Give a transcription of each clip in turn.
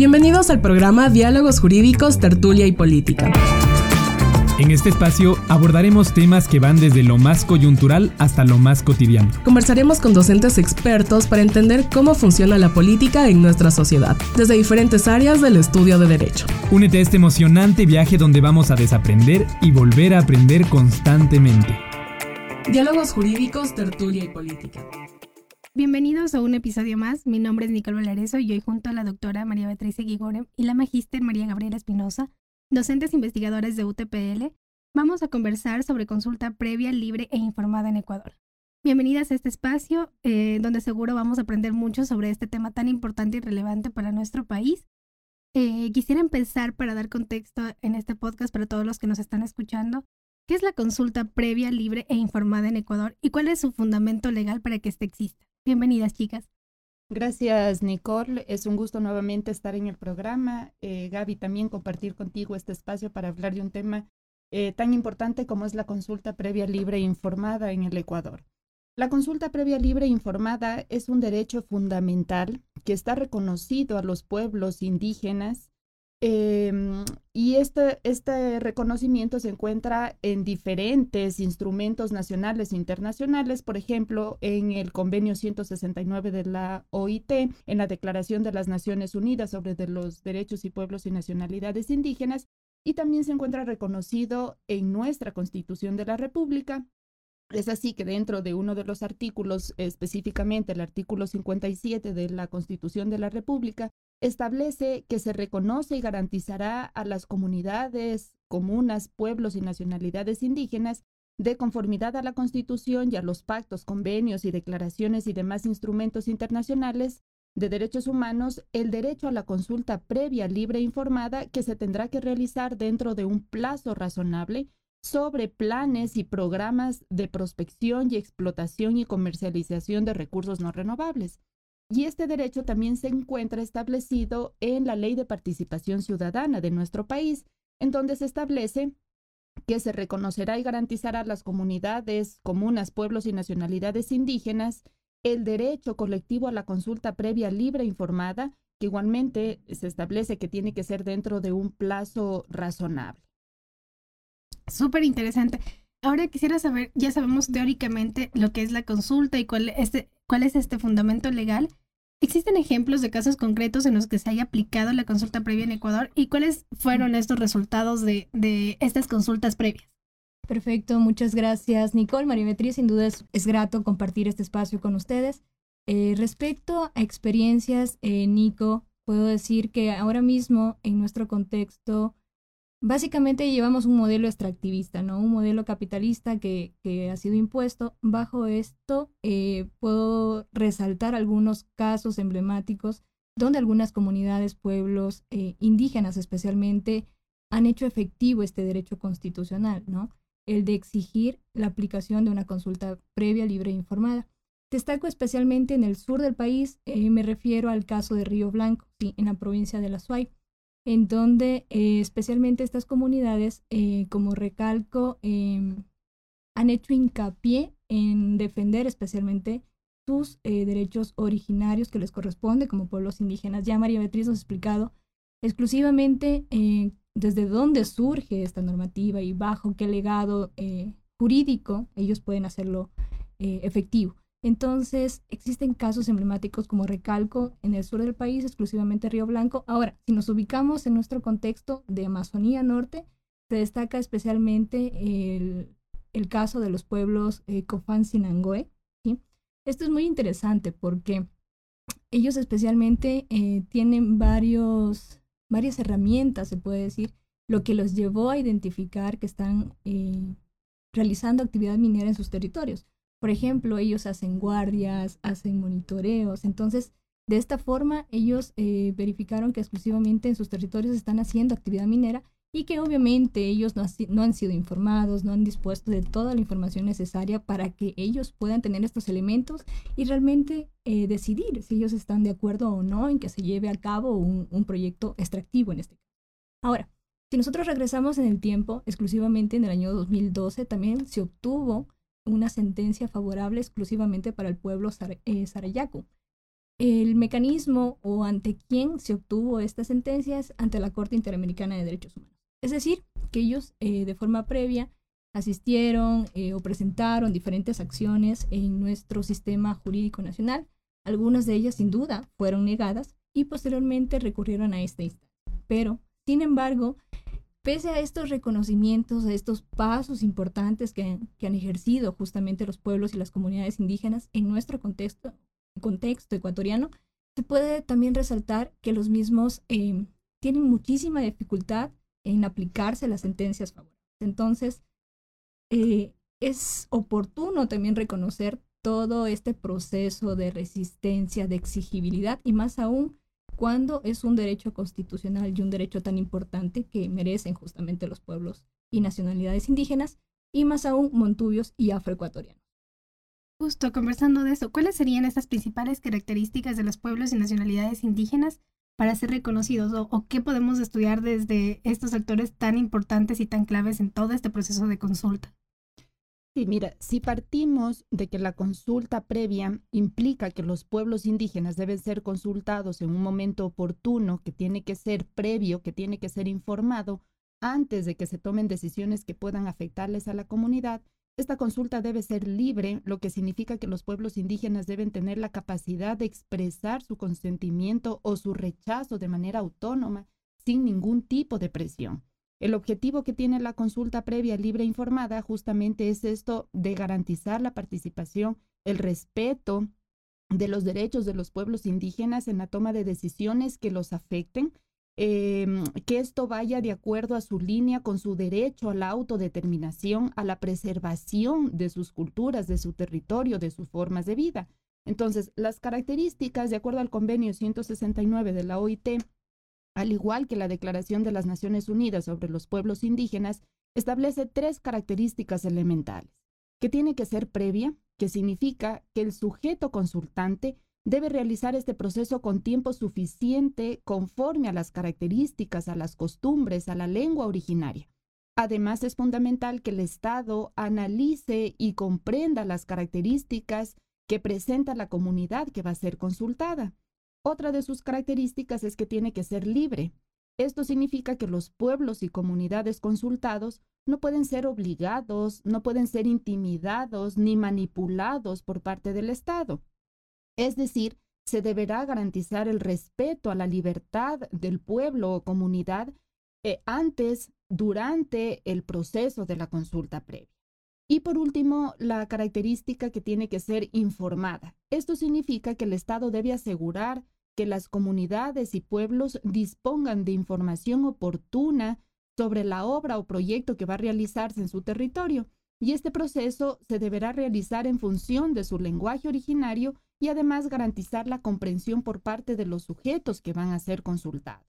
Bienvenidos al programa Diálogos Jurídicos, Tertulia y Política. En este espacio abordaremos temas que van desde lo más coyuntural hasta lo más cotidiano. Conversaremos con docentes expertos para entender cómo funciona la política en nuestra sociedad, desde diferentes áreas del estudio de derecho. Únete a este emocionante viaje donde vamos a desaprender y volver a aprender constantemente. Diálogos jurídicos, tertulia y política. Bienvenidos a un episodio más. Mi nombre es Nicole Valareso y hoy junto a la doctora María Beatriz Guigore y la magíster María Gabriela Espinosa docentes investigadores de UTPL, vamos a conversar sobre consulta previa, libre e informada en Ecuador. Bienvenidas a este espacio eh, donde seguro vamos a aprender mucho sobre este tema tan importante y relevante para nuestro país. Eh, quisiera empezar para dar contexto en este podcast para todos los que nos están escuchando. ¿Qué es la consulta previa, libre e informada en Ecuador y cuál es su fundamento legal para que éste exista? Bienvenidas, chicas. Gracias, Nicole. Es un gusto nuevamente estar en el programa. Eh, Gaby, también compartir contigo este espacio para hablar de un tema eh, tan importante como es la consulta previa libre e informada en el Ecuador. La consulta previa libre e informada es un derecho fundamental que está reconocido a los pueblos indígenas Em, y este, este reconocimiento se encuentra en diferentes instrumentos nacionales e internacionales, por ejemplo, en el convenio 169 de la OIT, en la Declaración de las Naciones Unidas sobre los Derechos y Pueblos y Nacionalidades Indígenas, y también se encuentra reconocido en nuestra Constitución de la República. Es así que dentro de uno de los artículos, específicamente el artículo 57 de la Constitución de la República, establece que se reconoce y garantizará a las comunidades, comunas, pueblos y nacionalidades indígenas de conformidad a la Constitución y a los pactos, convenios y declaraciones y demás instrumentos internacionales de derechos humanos, el derecho a la consulta previa, libre e informada que se tendrá que realizar dentro de un plazo razonable sobre planes y programas de prospección y explotación y comercialización de recursos no renovables. Y este derecho también se encuentra establecido en la Ley de Participación Ciudadana de nuestro país, en donde se establece que se reconocerá y garantizará a las comunidades, comunas, pueblos y nacionalidades indígenas el derecho colectivo a la consulta previa libre e informada, que igualmente se establece que tiene que ser dentro de un plazo razonable. Súper interesante. Ahora quisiera saber, ya sabemos teóricamente lo que es la consulta y cuál, este, cuál es este fundamento legal, ¿Existen ejemplos de casos concretos en los que se haya aplicado la consulta previa en Ecuador y cuáles fueron estos resultados de, estas consultas previas? Perfecto, muchas gracias Nicole. Marimetría, sin duda es, grato compartir este espacio con ustedes. Eh, respecto a experiencias, eh, Nico, puedo decir que ahora mismo en nuestro contexto Básicamente llevamos un modelo extractivista, ¿no? Un modelo capitalista que, ha sido impuesto. Bajo esto eh, puedo resaltar algunos casos emblemáticos donde algunas comunidades, pueblos eh, indígenas especialmente, han hecho efectivo este derecho constitucional, ¿no? El de exigir la aplicación de una consulta previa, libre e informada. Destaco especialmente en el sur del país, eh, me refiero al caso de Río Blanco, ¿sí? en la provincia de La Suay en donde eh, especialmente estas comunidades, eh, como recalco, em, han hecho hincapié en defender especialmente sus eh, derechos originarios que les corresponde como pueblos indígenas. Ya María Beatriz nos ha explicado exclusivamente desde dónde surge esta normativa y bajo qué legado jurídico ellos pueden hacerlo efectivo. Entonces, existen casos emblemáticos como recalco en el sur del país, exclusivamente Río Blanco. Ahora, si nos ubicamos en nuestro contexto de Amazonía Norte, se destaca especialmente el, caso de los pueblos eh, Cofán Sinangoe. Esto es muy interesante porque ellos especialmente eh, tienen varios, varias herramientas, se puede decir, lo que los llevó a identificar que están eh, realizando actividad minera en sus territorios. Por ejemplo, ellos hacen guardias, hacen monitoreos. Entonces, de esta forma, ellos eh, verificaron que exclusivamente en sus territorios están haciendo actividad minera y que obviamente ellos no, han sido informados, no han dispuesto de toda la información necesaria para que ellos puedan tener estos elementos y realmente eh, decidir si ellos están de acuerdo o no en que se lleve a cabo un, un proyecto extractivo en este caso. Ahora, si nosotros regresamos en el tiempo, exclusivamente en el año 2012, también se obtuvo una sentencia favorable exclusivamente para el pueblo eh, Sarayaku. el mecanismo o ante quién se obtuvo estas sentencias ante la Corte Interamericana de Derechos Humanos. Es decir, que ellos eh, de forma previa asistieron eh, o presentaron diferentes acciones en nuestro sistema jurídico nacional. Algunas de ellas, sin duda, fueron negadas y posteriormente recurrieron a esta instancia. Pero, sin embargo, pese a estos reconocimientos, a estos pasos importantes que, han ejercido justamente los pueblos y las comunidades indígenas en nuestro contexto, contexto ecuatoriano, se puede también resaltar que los mismos eh, tienen muchísima dificultad en aplicarse las sentencias favorables. Entonces, eh, es oportuno también reconocer todo este proceso de resistencia, de exigibilidad y más aún cuando es un derecho constitucional y un derecho tan importante que merecen justamente los pueblos y nacionalidades indígenas y más aún montubios y afroecuatorianos. Justo conversando de eso, ¿cuáles serían estas principales características de los pueblos y nacionalidades indígenas para ser reconocidos o, qué podemos estudiar desde estos actores tan importantes y tan claves en todo este proceso de consulta? Sí, mira, si partimos de que la consulta previa implica que los pueblos indígenas deben ser consultados en un momento oportuno, que tiene que ser previo, que tiene que ser informado antes de que se tomen decisiones que puedan afectarles a la comunidad, esta consulta debe ser libre, lo que significa que los pueblos indígenas deben tener la capacidad de expresar su consentimiento o su rechazo de manera autónoma, sin ningún tipo de presión. El objetivo que tiene la consulta previa libre e informada justamente es esto de garantizar la participación, el respeto de los derechos de los pueblos indígenas en la toma de decisiones que los afecten Em, que esto vaya de acuerdo a su línea con su derecho a la autodeterminación, a la preservación de sus culturas, de su territorio, de sus formas de vida. Entonces, las características, de acuerdo al convenio 169 de la OIT, al igual que la Declaración de las Naciones Unidas sobre los Pueblos Indígenas, establece tres características elementales, que tiene que ser previa, que significa que el sujeto consultante debe realizar este proceso con tiempo suficiente conforme a las características, a las costumbres, a la lengua originaria. Además, es fundamental que el Estado analice y comprenda las características que presenta la comunidad que va a ser consultada. Otra de sus características es que tiene que ser libre. Esto significa que los pueblos y comunidades consultados no pueden ser obligados, no pueden ser intimidados ni manipulados por parte del Estado. Es decir, se deberá garantizar el respeto a la libertad del pueblo o comunidad eh, antes, durante el proceso de la consulta previa. Y por último, la característica que tiene que ser informada. Esto significa que el Estado debe asegurar que las comunidades y pueblos dispongan de información oportuna sobre la obra o proyecto que va a realizarse en su territorio. Y este proceso se deberá realizar en función de su lenguaje originario y además garantizar la comprensión por parte de los sujetos que van a ser consultados.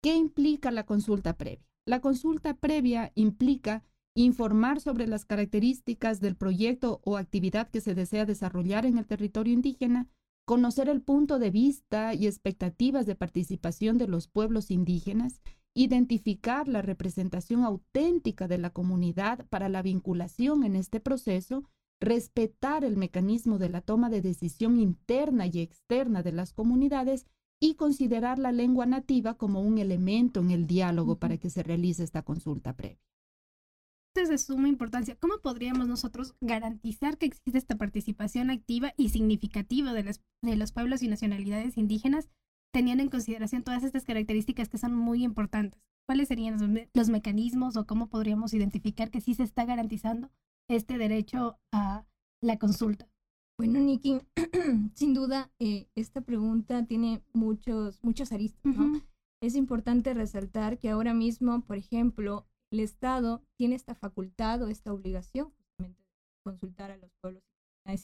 ¿Qué implica la consulta previa? La consulta previa implica informar sobre las características del proyecto o actividad que se desea desarrollar en el territorio indígena, conocer el punto de vista y expectativas de participación de los pueblos indígenas, identificar la representación auténtica de la comunidad para la vinculación en este proceso respetar el mecanismo de la toma de decisión interna y externa de las comunidades y considerar la lengua nativa como un elemento en el diálogo para que se realice esta consulta previa. Es de suma importancia. ¿Cómo podríamos nosotros garantizar que existe esta participación activa y significativa de los, de los pueblos y nacionalidades indígenas, teniendo en consideración todas estas características que son muy importantes? ¿Cuáles serían los, los mecanismos o cómo podríamos identificar que sí se está garantizando este derecho a la consulta? Bueno, Nikki, sin duda, eh, esta pregunta tiene muchos, muchos aristas, Es importante resaltar que ahora mismo, por ejemplo, el Estado tiene esta facultad o esta obligación justamente de consultar a los pueblos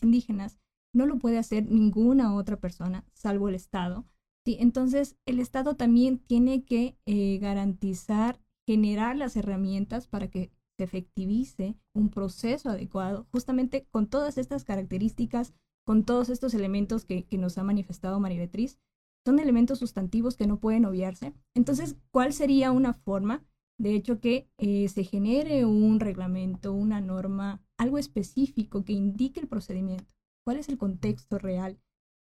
indígenas. No lo puede hacer ninguna otra persona, salvo el Estado. Sí, entonces, el Estado también tiene que eh, garantizar, generar las herramientas para que se efectivice un proceso adecuado, justamente con todas estas características, con todos estos elementos que, nos ha manifestado María Beatriz, son elementos sustantivos que no pueden obviarse. Entonces, ¿cuál sería una forma? De hecho, que eh, se genere un reglamento, una norma, algo específico que indique el procedimiento, cuál es el contexto real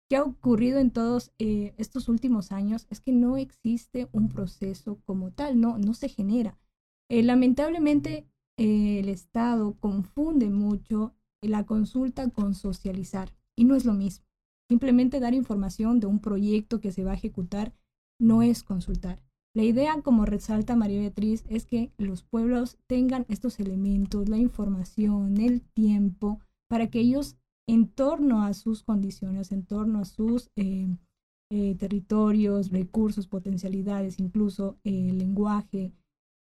¿Qué ha ocurrido en todos eh, estos últimos años? Es que no existe un proceso como tal, no, no se genera. Eh, lamentablemente, eh, el Estado confunde mucho la consulta con socializar y no es lo mismo. Simplemente dar información de un proyecto que se va a ejecutar no es consultar. La idea, como resalta María Beatriz, es que los pueblos tengan estos elementos, la información, el tiempo, para que ellos en torno a sus condiciones, en torno a sus eh, eh, territorios, recursos, potencialidades, incluso eh, lenguaje.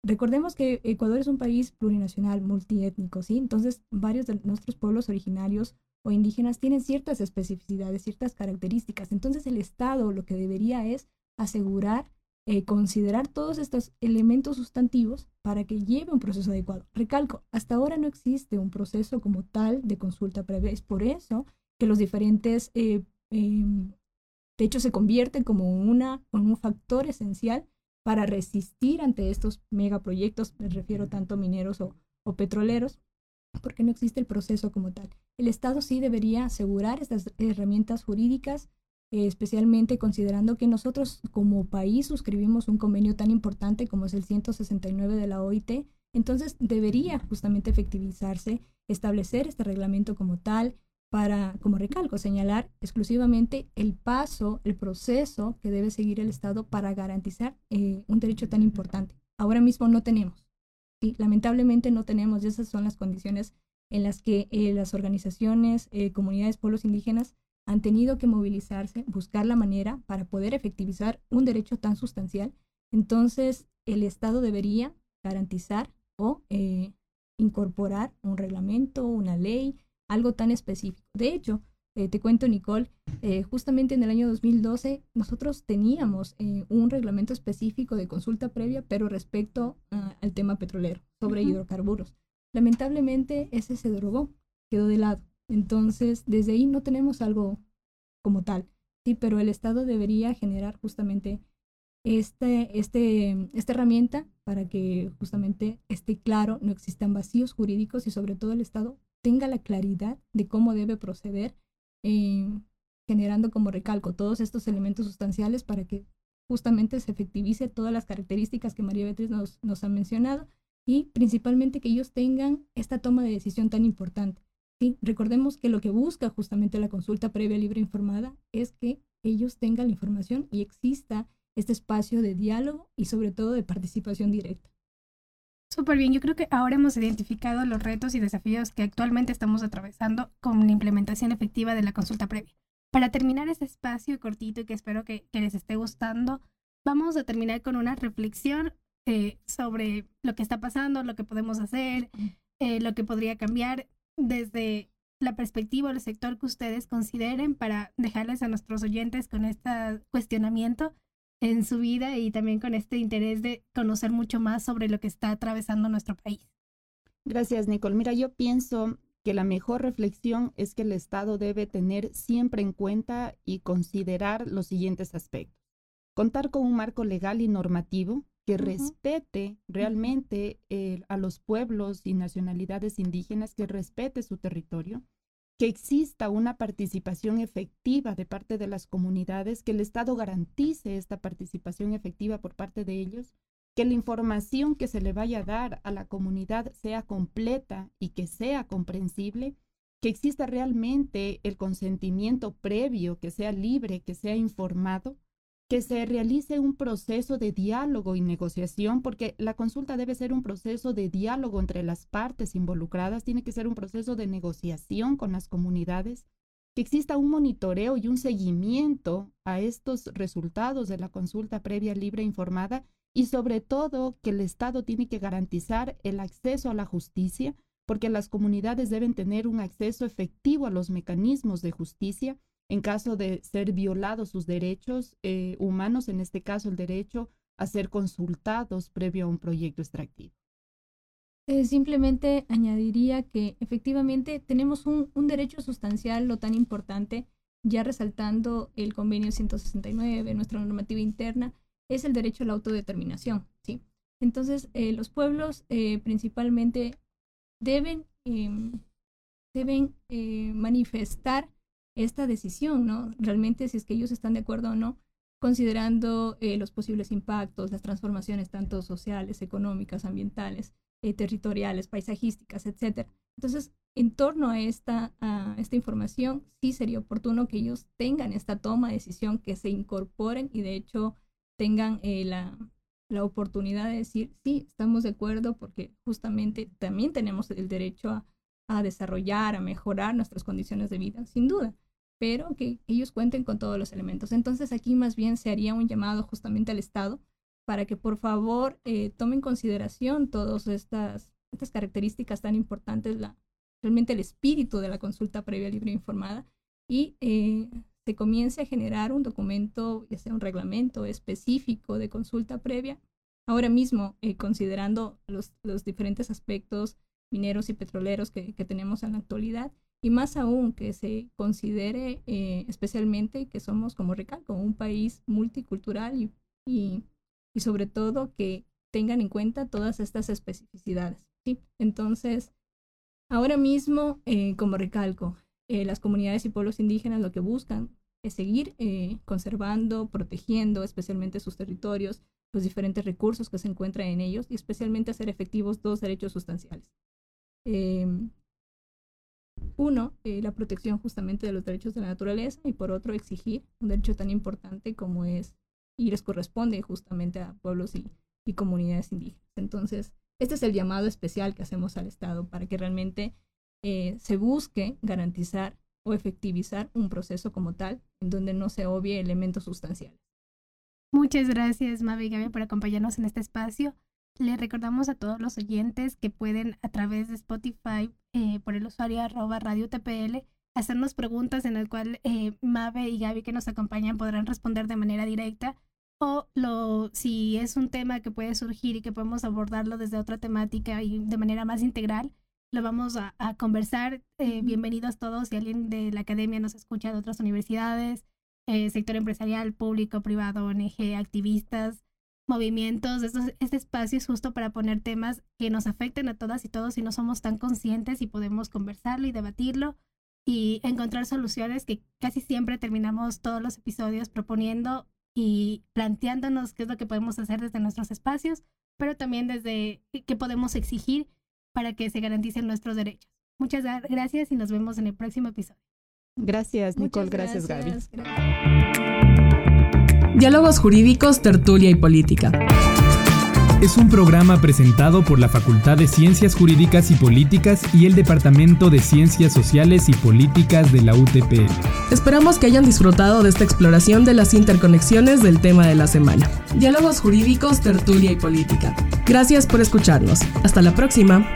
Recordemos que Ecuador es un país plurinacional, multiétnico, ¿sí? Entonces, varios de nuestros pueblos originarios o indígenas tienen ciertas especificidades, ciertas características. Entonces, el Estado lo que debería es asegurar eh, considerar todos estos elementos sustantivos para que lleve un proceso adecuado. Recalco, hasta ahora no existe un proceso como tal de consulta previa. Es por eso que los diferentes, eh, em, de hecho, se convierten como una, un factor esencial para resistir ante estos megaproyectos, me refiero tanto mineros o, o petroleros, porque no existe el proceso como tal. El Estado sí debería asegurar estas herramientas jurídicas especialmente considerando que nosotros como país suscribimos un convenio tan importante como es el 169 de la OIT, entonces debería justamente efectivizarse, establecer este reglamento como tal para, como recalco, señalar exclusivamente el paso, el proceso que debe seguir el Estado para garantizar eh, un derecho tan importante. Ahora mismo no tenemos. Sí, lamentablemente no tenemos y esas son las condiciones en las que eh, las organizaciones, comunidades, pueblos indígenas han tenido que movilizarse, buscar la manera para poder efectivizar un derecho tan sustancial. Entonces, el Estado debería garantizar o eh, incorporar un reglamento, una ley, algo tan específico. De hecho, eh, te cuento, Nicole, eh, justamente en el año 2012 nosotros teníamos un reglamento específico de consulta previa, pero respecto ah, al tema petrolero, sobre hidrocarburos. Lamentablemente ese se derogó, quedó de lado. Entonces, desde ahí no tenemos algo como tal, sí, pero el Estado debería generar justamente este, este, esta herramienta para que justamente esté claro, no existan vacíos jurídicos y sobre todo el Estado tenga la claridad de cómo debe proceder, eh, generando como recalco todos estos elementos sustanciales para que justamente se efectivice todas las características que María Beatriz nos, nos ha mencionado y principalmente que ellos tengan esta toma de decisión tan importante. Sí, recordemos que lo que busca justamente la consulta previa libre informada es que ellos tengan la información y exista este espacio de diálogo y sobre todo de participación directa. Súper bien, yo creo que ahora hemos identificado los retos y desafíos que actualmente estamos atravesando con la implementación efectiva de la consulta previa. Para terminar este espacio cortito y que espero que, les esté gustando, vamos a terminar con una reflexión eh, sobre lo que está pasando, lo que podemos hacer, eh, lo que podría cambiar desde la perspectiva del sector que ustedes consideren para dejarles a nuestros oyentes con este cuestionamiento en su vida y también con este interés de conocer mucho más sobre lo que está atravesando nuestro país. Gracias, Nicole. Mira, yo pienso que la mejor reflexión es que el Estado debe tener siempre en cuenta y considerar los siguientes aspectos. Contar con un marco legal y normativo que respete realmente eh, a los pueblos y nacionalidades indígenas, que respete su territorio, que exista una participación efectiva de parte de las comunidades, que el Estado garantice esta participación efectiva por parte de ellos, que la información que se le vaya a dar a la comunidad sea completa y que sea comprensible, que exista realmente el consentimiento previo, que sea libre, que sea informado, que se realice un proceso de diálogo y negociación, porque la consulta debe ser un proceso de diálogo entre las partes involucradas, tiene que ser un proceso de negociación con las comunidades, que exista un monitoreo y un seguimiento a estos resultados de la consulta previa libre e informada y sobre todo que el Estado tiene que garantizar el acceso a la justicia, porque las comunidades deben tener un acceso efectivo a los mecanismos de justicia en caso de ser violados sus derechos eh, humanos, en este caso el derecho a ser consultados previo a un proyecto extractivo. Eh, simplemente añadiría que efectivamente tenemos un, derecho sustancial, lo tan importante, ya resaltando el convenio 169, nuestra normativa interna, es el derecho a la autodeterminación. ¿sí? Entonces, eh, los pueblos principalmente deben, em, deben manifestar esta decisión, ¿no? Realmente si es que ellos están de acuerdo o no, considerando eh, los posibles impactos, las transformaciones tanto sociales, económicas, ambientales, eh, territoriales, paisajísticas, etc. Entonces, en torno a esta, a esta información, sí sería oportuno que ellos tengan esta toma de decisión, que se incorporen y de hecho tengan eh, la, la oportunidad de decir, sí, estamos de acuerdo porque justamente también tenemos el derecho a, a desarrollar, a mejorar nuestras condiciones de vida, sin duda pero que ellos cuenten con todos los elementos. Entonces aquí más bien se haría un llamado justamente al Estado para que por favor eh, tome en consideración todas estas, estas características tan importantes, la, realmente el espíritu de la consulta previa libre e informada, y eh, se comience a generar un documento, ya sea un reglamento específico de consulta previa, ahora mismo eh, considerando los, los, diferentes aspectos mineros y petroleros que, que tenemos en la actualidad, y más aún que se considere eh, especialmente que somos, como recalco, un país multicultural y, y, sobre todo que tengan en cuenta todas estas especificidades. ¿sí? Entonces, ahora mismo, eh, como recalco, eh, las comunidades y pueblos indígenas lo que buscan es seguir conservando, protegiendo especialmente sus territorios, los diferentes recursos que se encuentran en ellos y especialmente hacer efectivos dos derechos sustanciales. Uno, eh, la protección justamente de los derechos de la naturaleza y por otro, exigir un derecho tan importante como es y les corresponde justamente a pueblos y, comunidades indígenas. Entonces, este es el llamado especial que hacemos al Estado para que realmente eh, se busque garantizar o efectivizar un proceso como tal, en donde no se obvie elementos sustanciales. Muchas gracias, Mavi y Gaby, por acompañarnos en este espacio. Le recordamos a todos los oyentes que pueden a través de Spotify eh, por el usuario arroba radio TPL hacernos preguntas en el cual eh, Mabe y Gaby que nos acompañan podrán responder de manera directa o lo, si es un tema que puede surgir y que podemos abordarlo desde otra temática y de manera más integral, lo vamos a, conversar. Eh, bienvenidos todos. Si alguien de la academia nos escucha de otras universidades, sector empresarial, público, privado, ONG, activistas, movimientos, este espacio es justo para poner temas que nos afecten a todas y todos y no somos tan conscientes y podemos conversarlo y debatirlo y encontrar soluciones que casi siempre terminamos todos los episodios proponiendo y planteándonos qué es lo que podemos hacer desde nuestros espacios, pero también desde qué podemos exigir para que se garanticen nuestros derechos. Muchas gracias y nos vemos en el próximo episodio. Gracias, Nicole. gracias, Gaby. Diálogos Jurídicos, Tertulia y Política. Es un programa presentado por la Facultad de Ciencias Jurídicas y Políticas y el Departamento de Ciencias Sociales y Políticas de la UTP. Esperamos que hayan disfrutado de esta exploración de las interconexiones del tema de la semana. Diálogos Jurídicos, Tertulia y Política. Gracias por escucharnos. Hasta la próxima.